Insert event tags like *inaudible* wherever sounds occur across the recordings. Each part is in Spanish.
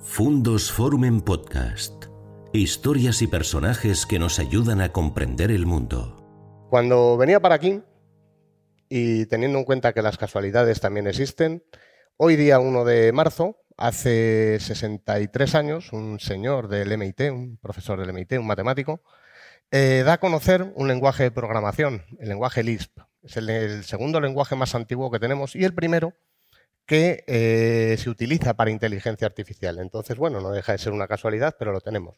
Fundos Forum en Podcast. Historias y personajes que nos ayudan a comprender el mundo. Cuando venía para aquí, y teniendo en cuenta que las casualidades también existen, hoy día 1 de marzo, hace 63 años, un señor del MIT, un profesor del MIT, un matemático, eh, da a conocer un lenguaje de programación, el lenguaje Lisp. Es el, segundo lenguaje más antiguo que tenemos y el primero que eh, se utiliza para inteligencia artificial. Entonces, bueno, no deja de ser una casualidad, pero lo tenemos.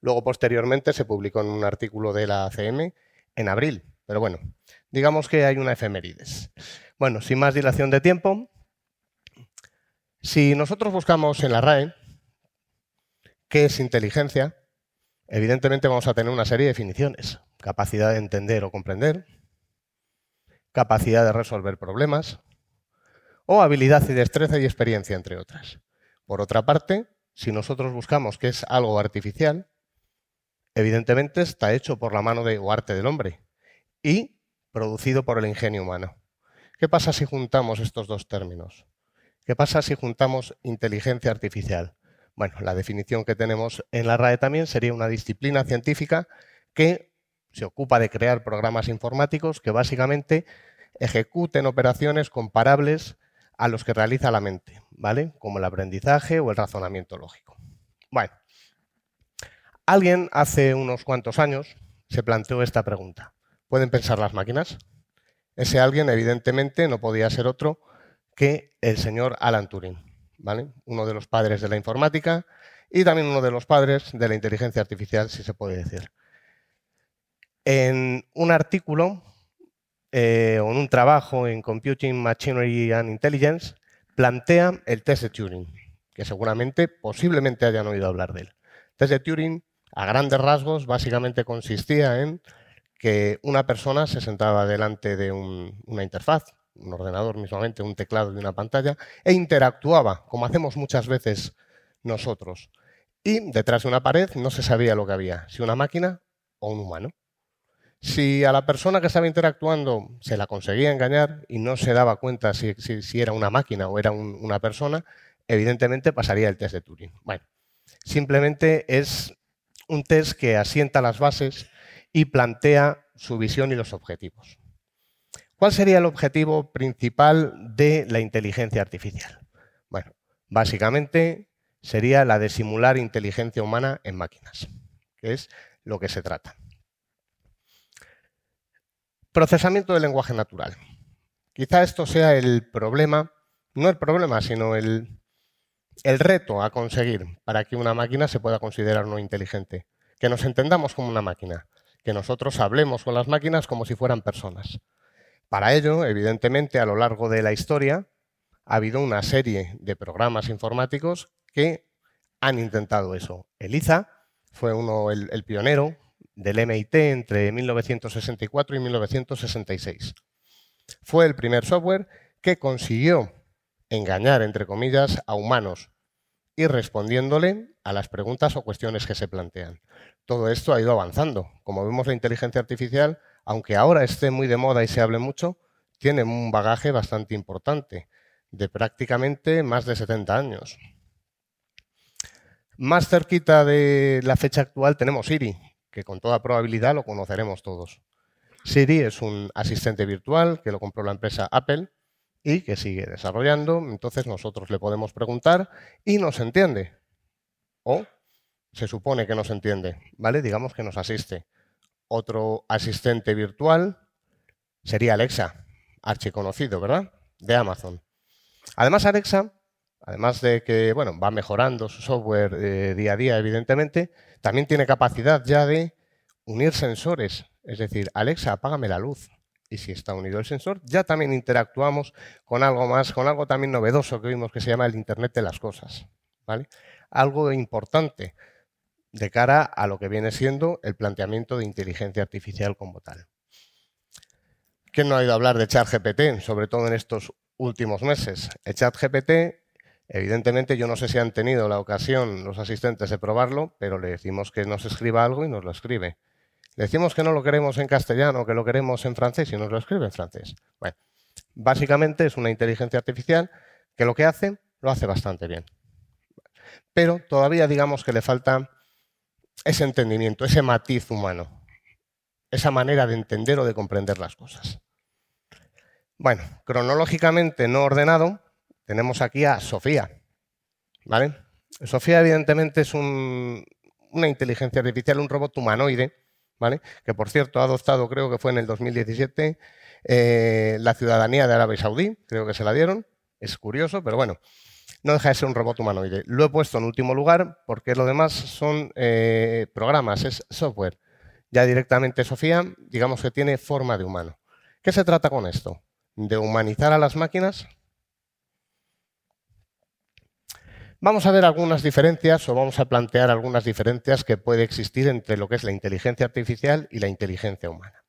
Luego, posteriormente, se publicó en un artículo de la ACM en abril. Pero bueno, digamos que hay una efemérides. Bueno, sin más dilación de tiempo, si nosotros buscamos en la RAE qué es inteligencia, evidentemente vamos a tener una serie de definiciones. Capacidad de entender o comprender, capacidad de resolver problemas, o habilidad y destreza y experiencia, entre otras. Por otra parte, si nosotros buscamos que es algo artificial, evidentemente está hecho por la mano de, o arte del hombre y producido por el ingenio humano. ¿Qué pasa si juntamos estos dos términos? ¿Qué pasa si juntamos inteligencia artificial? Bueno, la definición que tenemos en la RAE también sería una disciplina científica que se ocupa de crear programas informáticos que básicamente ejecuten operaciones comparables a los que realiza la mente, ¿vale? Como el aprendizaje o el razonamiento lógico. Bueno, alguien hace unos cuantos años se planteó esta pregunta. ¿Pueden pensar las máquinas? Ese alguien, evidentemente, no podía ser otro que el señor Alan Turing, ¿vale? Uno de los padres de la informática y también uno de los padres de la inteligencia artificial, si se puede decir. En un artículo eh, en un trabajo en Computing, Machinery and Intelligence, plantea el test de Turing, que seguramente, posiblemente hayan oído hablar de él. Test de Turing, a grandes rasgos, básicamente consistía en que una persona se sentaba delante de una interfaz, un ordenador mismamente, un teclado y una pantalla, e interactuaba, como hacemos muchas veces nosotros. Y detrás de una pared no se sabía lo que había, si una máquina o un humano. Si a la persona que estaba interactuando se la conseguía engañar y no se daba cuenta si, era una máquina o era una persona, evidentemente pasaría el test de Turing. Bueno, simplemente es un test que asienta las bases y plantea su visión y los objetivos. ¿Cuál sería el objetivo principal de la inteligencia artificial? Bueno, básicamente sería la de simular inteligencia humana en máquinas, que es lo que se trata. Procesamiento del lenguaje natural. Quizá esto sea el problema, no el problema, sino el, el reto a conseguir para que una máquina se pueda considerar no inteligente. Que nos entendamos como una máquina, que nosotros hablemos con las máquinas como si fueran personas. Para ello, evidentemente, a lo largo de la historia ha habido una serie de programas informáticos que han intentado eso. ELIZA fue uno, el pionero, del MIT entre 1964 y 1966. Fue el primer software que consiguió engañar, entre comillas, a humanos y respondiéndole a las preguntas o cuestiones que se plantean. Todo esto ha ido avanzando. Como vemos, la inteligencia artificial, aunque ahora esté muy de moda y se hable mucho, tiene un bagaje bastante importante, de prácticamente más de 70 años. Más cerquita de la fecha actual tenemos Siri, que con toda probabilidad lo conoceremos todos. Siri es un asistente virtual que lo compró la empresa Apple y que sigue desarrollando. Entonces nosotros le podemos preguntar y nos entiende. O se supone que nos entiende, ¿vale? Digamos que nos asiste. Otro asistente virtual sería Alexa, archiconocido, ¿verdad? De Amazon. Además, Alexa, además de que bueno, va mejorando su software eh, día a día, evidentemente, también tiene capacidad ya de unir sensores. Es decir, Alexa, apágame la luz. Y si está unido el sensor, ya también interactuamos con algo más, con algo también novedoso que vimos que se llama el Internet de las Cosas. ¿vale? Algo importante de cara a lo que viene siendo el planteamiento de inteligencia artificial como tal. ¿Quién no ha oído hablar de ChatGPT, sobre todo en estos últimos meses? El ChatGPT Evidentemente, yo no sé si han tenido la ocasión los asistentes de probarlo, pero le decimos que nos escriba algo y nos lo escribe. Le decimos que no lo queremos en castellano, que lo queremos en francés y nos lo escribe en francés. Bueno, básicamente es una inteligencia artificial que lo que hace, lo hace bastante bien. pero todavía digamos que le falta ese entendimiento, ese matiz humano, esa manera de entender o de comprender las cosas. Bueno, cronológicamente no ordenado, tenemos aquí a Sofía. ¿Vale? Sofía, evidentemente, es una inteligencia artificial, un robot humanoide, ¿vale? Que por cierto ha adoptado, creo que fue en el 2017, eh, la ciudadanía de Arabia Saudí, creo que se la dieron. Es curioso, pero bueno, no deja de ser un robot humanoide. Lo he puesto en último lugar porque lo demás son eh, programas, es software. Ya directamente Sofía, digamos que tiene forma de humano. ¿Qué se trata con esto? De humanizar a las máquinas Vamos a ver algunas diferencias o vamos a plantear algunas diferencias que puede existir entre lo que es la inteligencia artificial y la inteligencia humana.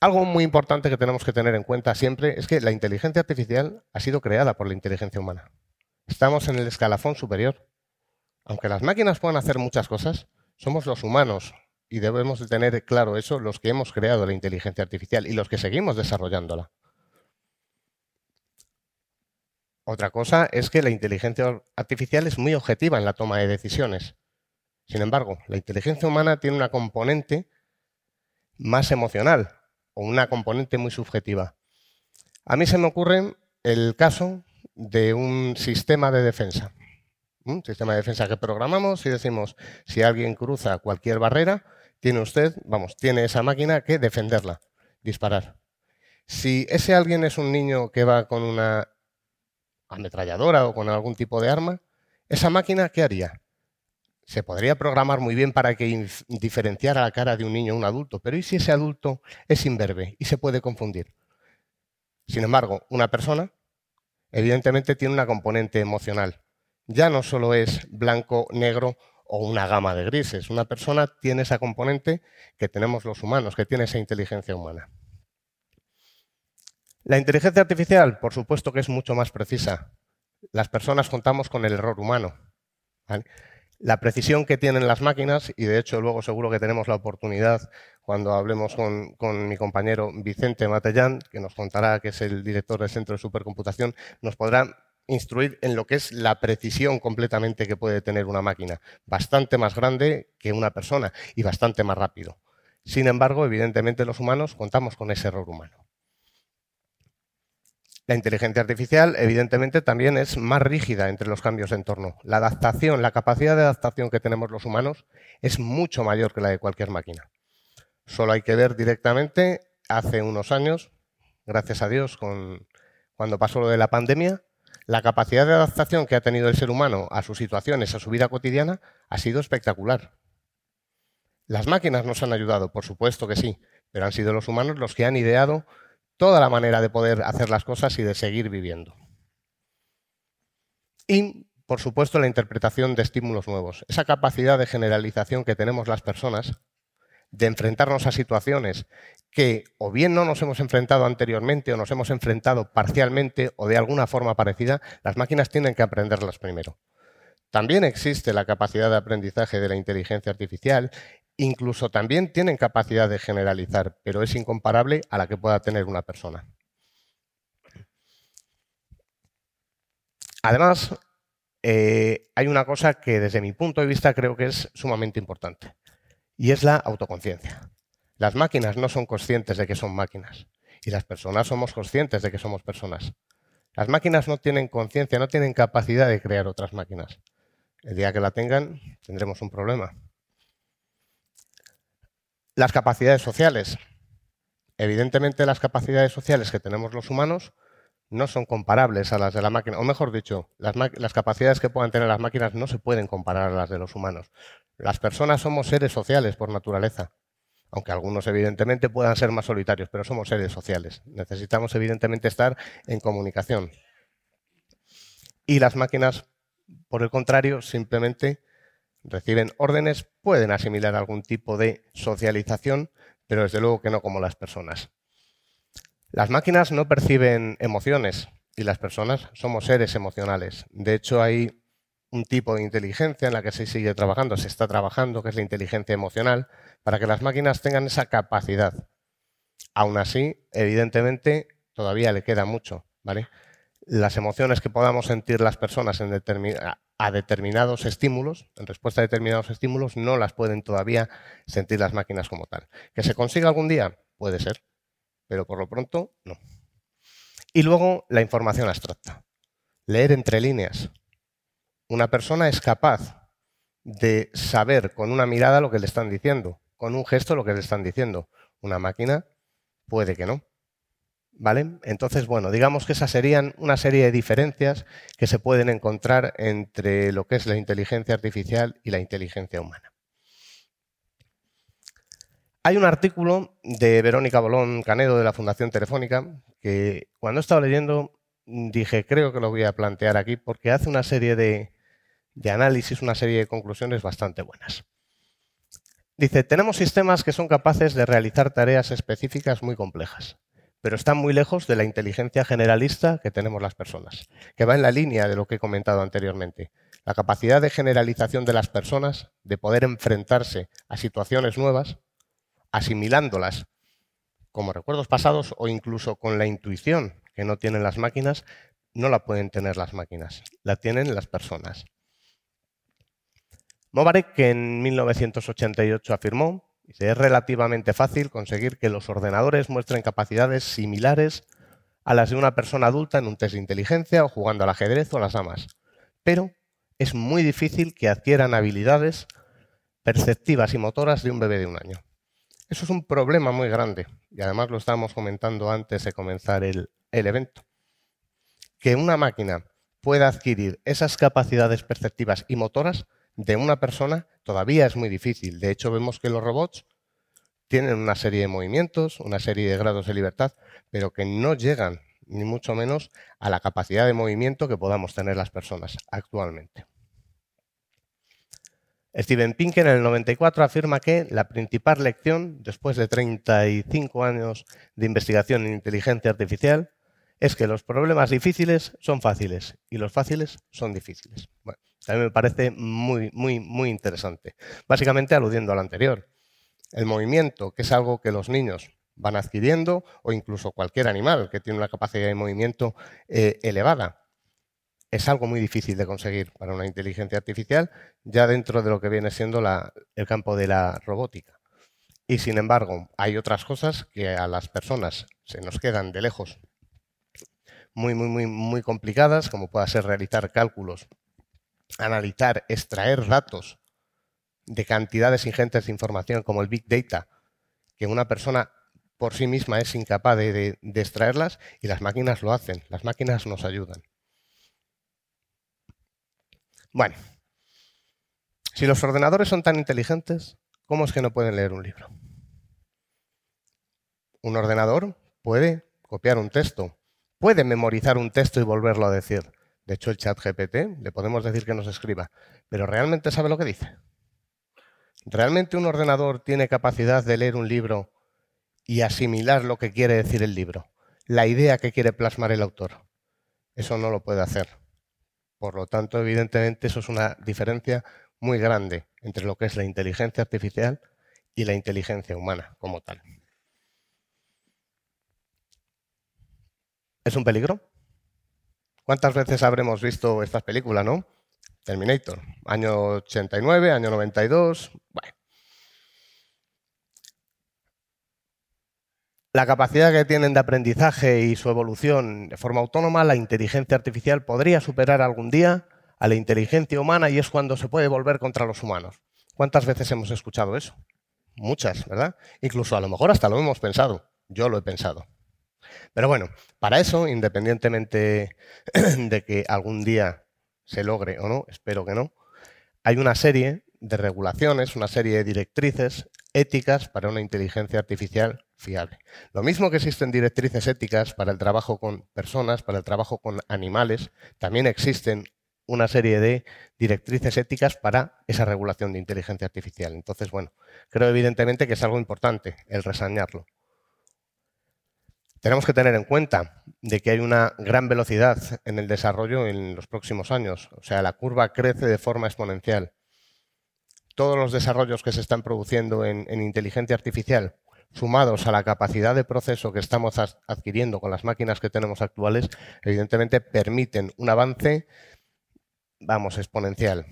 Algo muy importante que tenemos que tener en cuenta siempre es que la inteligencia artificial ha sido creada por la inteligencia humana. Estamos en el escalafón superior. Aunque las máquinas puedan hacer muchas cosas, somos los humanos, y debemos de tener claro eso, los que hemos creado la inteligencia artificial y los que seguimos desarrollándola. Otra cosa es que la inteligencia artificial es muy objetiva en la toma de decisiones. Sin embargo, la inteligencia humana tiene una componente más emocional o una componente muy subjetiva. A mí se me ocurre el caso de un sistema de defensa. Un sistema de defensa que programamos y decimos, si alguien cruza cualquier barrera, tiene usted, vamos, tiene esa máquina que defenderla, disparar. Si ese alguien es un niño que va con una ametralladora o con algún tipo de arma, ¿esa máquina qué haría? Se podría programar muy bien para que diferenciara la cara de un niño o un adulto, pero ¿y si ese adulto es imberbe y se puede confundir? Sin embargo, una persona evidentemente tiene una componente emocional. Ya no solo es blanco, negro o una gama de grises. Una persona tiene esa componente que tenemos los humanos, que tiene esa inteligencia humana. La inteligencia artificial, por supuesto que es mucho más precisa. Las personas contamos con el error humano. La precisión que tienen las máquinas, y de hecho luego seguro que tenemos la oportunidad cuando hablemos con, mi compañero Vicente Matellán, que nos contará que es el director del Centro de Supercomputación, nos podrá instruir en lo que es la precisión completamente que puede tener una máquina. Bastante más grande que una persona y bastante más rápido. Sin embargo, evidentemente los humanos contamos con ese error humano. La inteligencia artificial, evidentemente, también es más rígida entre los cambios de entorno. La adaptación, la capacidad de adaptación que tenemos los humanos es mucho mayor que la de cualquier máquina. Solo hay que ver directamente, hace unos años, gracias a Dios, cuando pasó lo de la pandemia, la capacidad de adaptación que ha tenido el ser humano a sus situaciones, a su vida cotidiana, ha sido espectacular. Las máquinas nos han ayudado, por supuesto que sí, pero han sido los humanos los que han ideado toda la manera de poder hacer las cosas y de seguir viviendo. Y, por supuesto, la interpretación de estímulos nuevos. Esa capacidad de generalización que tenemos las personas de enfrentarnos a situaciones que o bien no nos hemos enfrentado anteriormente o nos hemos enfrentado parcialmente o de alguna forma parecida, las máquinas tienen que aprenderlas primero. También existe la capacidad de aprendizaje de la inteligencia artificial Incluso también tienen capacidad de generalizar, pero es incomparable a la que pueda tener una persona. Además, eh, hay una cosa que desde mi punto de vista creo que es sumamente importante, y es la autoconciencia. Las máquinas no son conscientes de que son máquinas, y las personas somos conscientes de que somos personas. Las máquinas no tienen conciencia, no tienen capacidad de crear otras máquinas. El día que la tengan, tendremos un problema. Las capacidades sociales. Evidentemente las capacidades sociales que tenemos los humanos no son comparables a las de la máquina, o mejor dicho, las, capacidades que puedan tener las máquinas no se pueden comparar a las de los humanos. Las personas somos seres sociales por naturaleza, aunque algunos evidentemente puedan ser más solitarios, pero somos seres sociales. Necesitamos evidentemente estar en comunicación. Y las máquinas, por el contrario, simplemente reciben órdenes, pueden asimilar algún tipo de socialización, pero desde luego que no como las personas. Las máquinas no perciben emociones y las personas somos seres emocionales. De hecho, hay un tipo de inteligencia en la que se sigue trabajando, se está trabajando, que es la inteligencia emocional, para que las máquinas tengan esa capacidad. Aún así, evidentemente, todavía le queda mucho. ¿vale? Las emociones que podamos sentir las personas a determinados estímulos, en respuesta a determinados estímulos, no las pueden todavía sentir las máquinas como tal. ¿Que se consiga algún día? Puede ser, pero por lo pronto no. Y luego la información abstracta. Leer entre líneas. Una persona es capaz de saber con una mirada lo que le están diciendo, con un gesto lo que le están diciendo. Una máquina puede que no. Entonces, bueno, digamos que esas serían una serie de diferencias que se pueden encontrar entre lo que es la inteligencia artificial y la inteligencia humana. Hay un artículo de Verónica Bolón Canedo de la Fundación Telefónica que cuando he estado leyendo dije, creo que lo voy a plantear aquí porque hace una serie de, de análisis, una serie de conclusiones bastante buenas. Dice, tenemos sistemas que son capaces de realizar tareas específicas muy complejas pero están muy lejos de la inteligencia generalista que tenemos las personas, que va en la línea de lo que he comentado anteriormente. La capacidad de generalización de las personas, de poder enfrentarse a situaciones nuevas, asimilándolas como recuerdos pasados o incluso con la intuición que no tienen las máquinas, no la pueden tener las máquinas, la tienen las personas. Mobarek, que en 1988 afirmó es relativamente fácil conseguir que los ordenadores muestren capacidades similares a las de una persona adulta en un test de inteligencia o jugando al ajedrez o a las amas. Pero es muy difícil que adquieran habilidades perceptivas y motoras de un bebé de un año. Eso es un problema muy grande y además lo estábamos comentando antes de comenzar el, el evento. Que una máquina pueda adquirir esas capacidades perceptivas y motoras de una persona todavía es muy difícil. De hecho, vemos que los robots tienen una serie de movimientos, una serie de grados de libertad, pero que no llegan, ni mucho menos, a la capacidad de movimiento que podamos tener las personas actualmente. Steven Pinker en el 94 afirma que la principal lección, después de 35 años de investigación en inteligencia artificial, es que los problemas difíciles son fáciles y los fáciles son difíciles. Bueno, también me parece muy, muy, muy interesante. Básicamente aludiendo al anterior. El movimiento, que es algo que los niños van adquiriendo, o incluso cualquier animal que tiene una capacidad de movimiento eh, elevada, es algo muy difícil de conseguir para una inteligencia artificial, ya dentro de lo que viene siendo el campo de la robótica. Y sin embargo, hay otras cosas que a las personas se nos quedan de lejos muy, muy, muy, muy complicadas, como pueda ser realizar cálculos analizar, extraer datos de cantidades ingentes de información como el Big Data, que una persona por sí misma es incapaz de, extraerlas y las máquinas lo hacen, las máquinas nos ayudan. Bueno, si los ordenadores son tan inteligentes, ¿cómo es que no pueden leer un libro? Un ordenador puede copiar un texto, puede memorizar un texto y volverlo a decir. De hecho, el chat GPT le podemos decir que nos escriba, pero ¿realmente sabe lo que dice? ¿Realmente un ordenador tiene capacidad de leer un libro y asimilar lo que quiere decir el libro? La idea que quiere plasmar el autor. Eso no lo puede hacer. Por lo tanto, evidentemente, eso es una diferencia muy grande entre lo que es la inteligencia artificial y la inteligencia humana como tal. ¿Es un peligro? ¿Cuántas veces habremos visto estas películas, no? Terminator, año 89, año 92. Bueno. La capacidad que tienen de aprendizaje y su evolución de forma autónoma, la inteligencia artificial podría superar algún día a la inteligencia humana y es cuando se puede volver contra los humanos. ¿Cuántas veces hemos escuchado eso? Muchas, ¿verdad? Incluso a lo mejor hasta lo hemos pensado. Yo lo he pensado. Pero bueno, para eso, independientemente *clears throat* de que algún día se logre o no, espero que no, hay una serie de regulaciones, una serie de directrices éticas para una inteligencia artificial fiable. Lo mismo que existen directrices éticas para el trabajo con personas, para el trabajo con animales, también existen una serie de directrices éticas para esa regulación de inteligencia artificial. Entonces, bueno, creo evidentemente que es algo importante el resañarlo. Tenemos que tener en cuenta de que hay una gran velocidad en el desarrollo en los próximos años. O sea, la curva crece de forma exponencial. Todos los desarrollos que se están produciendo en, inteligencia artificial sumados a la capacidad de proceso que estamos adquiriendo con las máquinas que tenemos actuales, evidentemente permiten un avance, vamos, exponencial.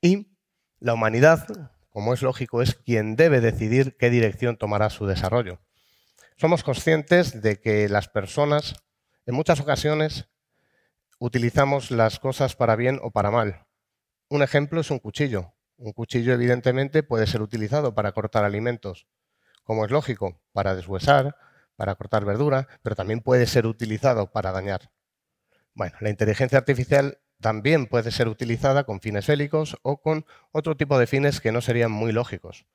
Y la humanidad, como es lógico, es quien debe decidir qué dirección tomará su desarrollo. Somos conscientes de que las personas, en muchas ocasiones, utilizamos las cosas para bien o para mal. Un ejemplo es un cuchillo. Un cuchillo, evidentemente, puede ser utilizado para cortar alimentos, como es lógico, para deshuesar, para cortar verdura, pero también puede ser utilizado para dañar. Bueno, la inteligencia artificial también puede ser utilizada con fines bélicos o con otro tipo de fines que no serían muy lógicos.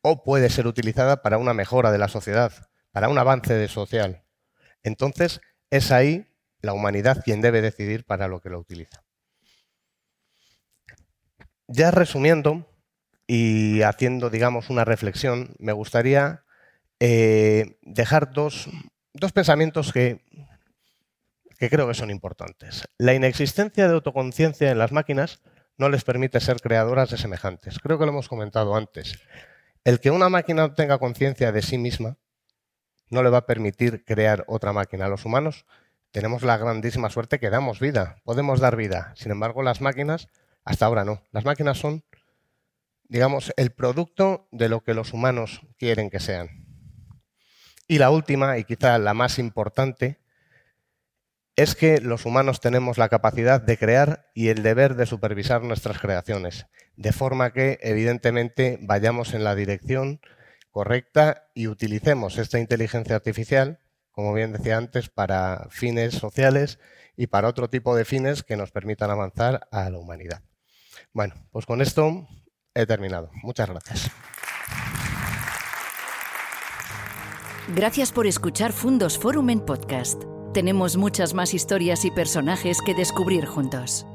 O puede ser utilizada para una mejora de la sociedad, para un avance social. Entonces, es ahí la humanidad quien debe decidir para lo que lo utiliza. Ya resumiendo y haciendo, digamos, una reflexión, me gustaría eh, dejar dos, pensamientos que, que creo que son importantes. La inexistencia de autoconciencia en las máquinas no les permite ser creadoras de semejantes. Creo que lo hemos comentado antes. El que una máquina tenga conciencia de sí misma no le va a permitir crear otra máquina. Los humanos tenemos la grandísima suerte que damos vida, podemos dar vida. Sin embargo, las máquinas hasta ahora no. Las máquinas son, digamos, el producto de lo que los humanos quieren que sean. Y la última, y quizá la más importante, es que los humanos tenemos la capacidad de crear y el deber de supervisar nuestras creaciones, de forma que, evidentemente, vayamos en la dirección correcta y utilicemos esta inteligencia artificial, como bien decía antes, para fines sociales y para otro tipo de fines que nos permitan avanzar a la humanidad. Bueno, pues con esto he terminado. Muchas gracias. Gracias por escuchar Fundos Forum en podcast. Tenemos muchas más historias y personajes que descubrir juntos.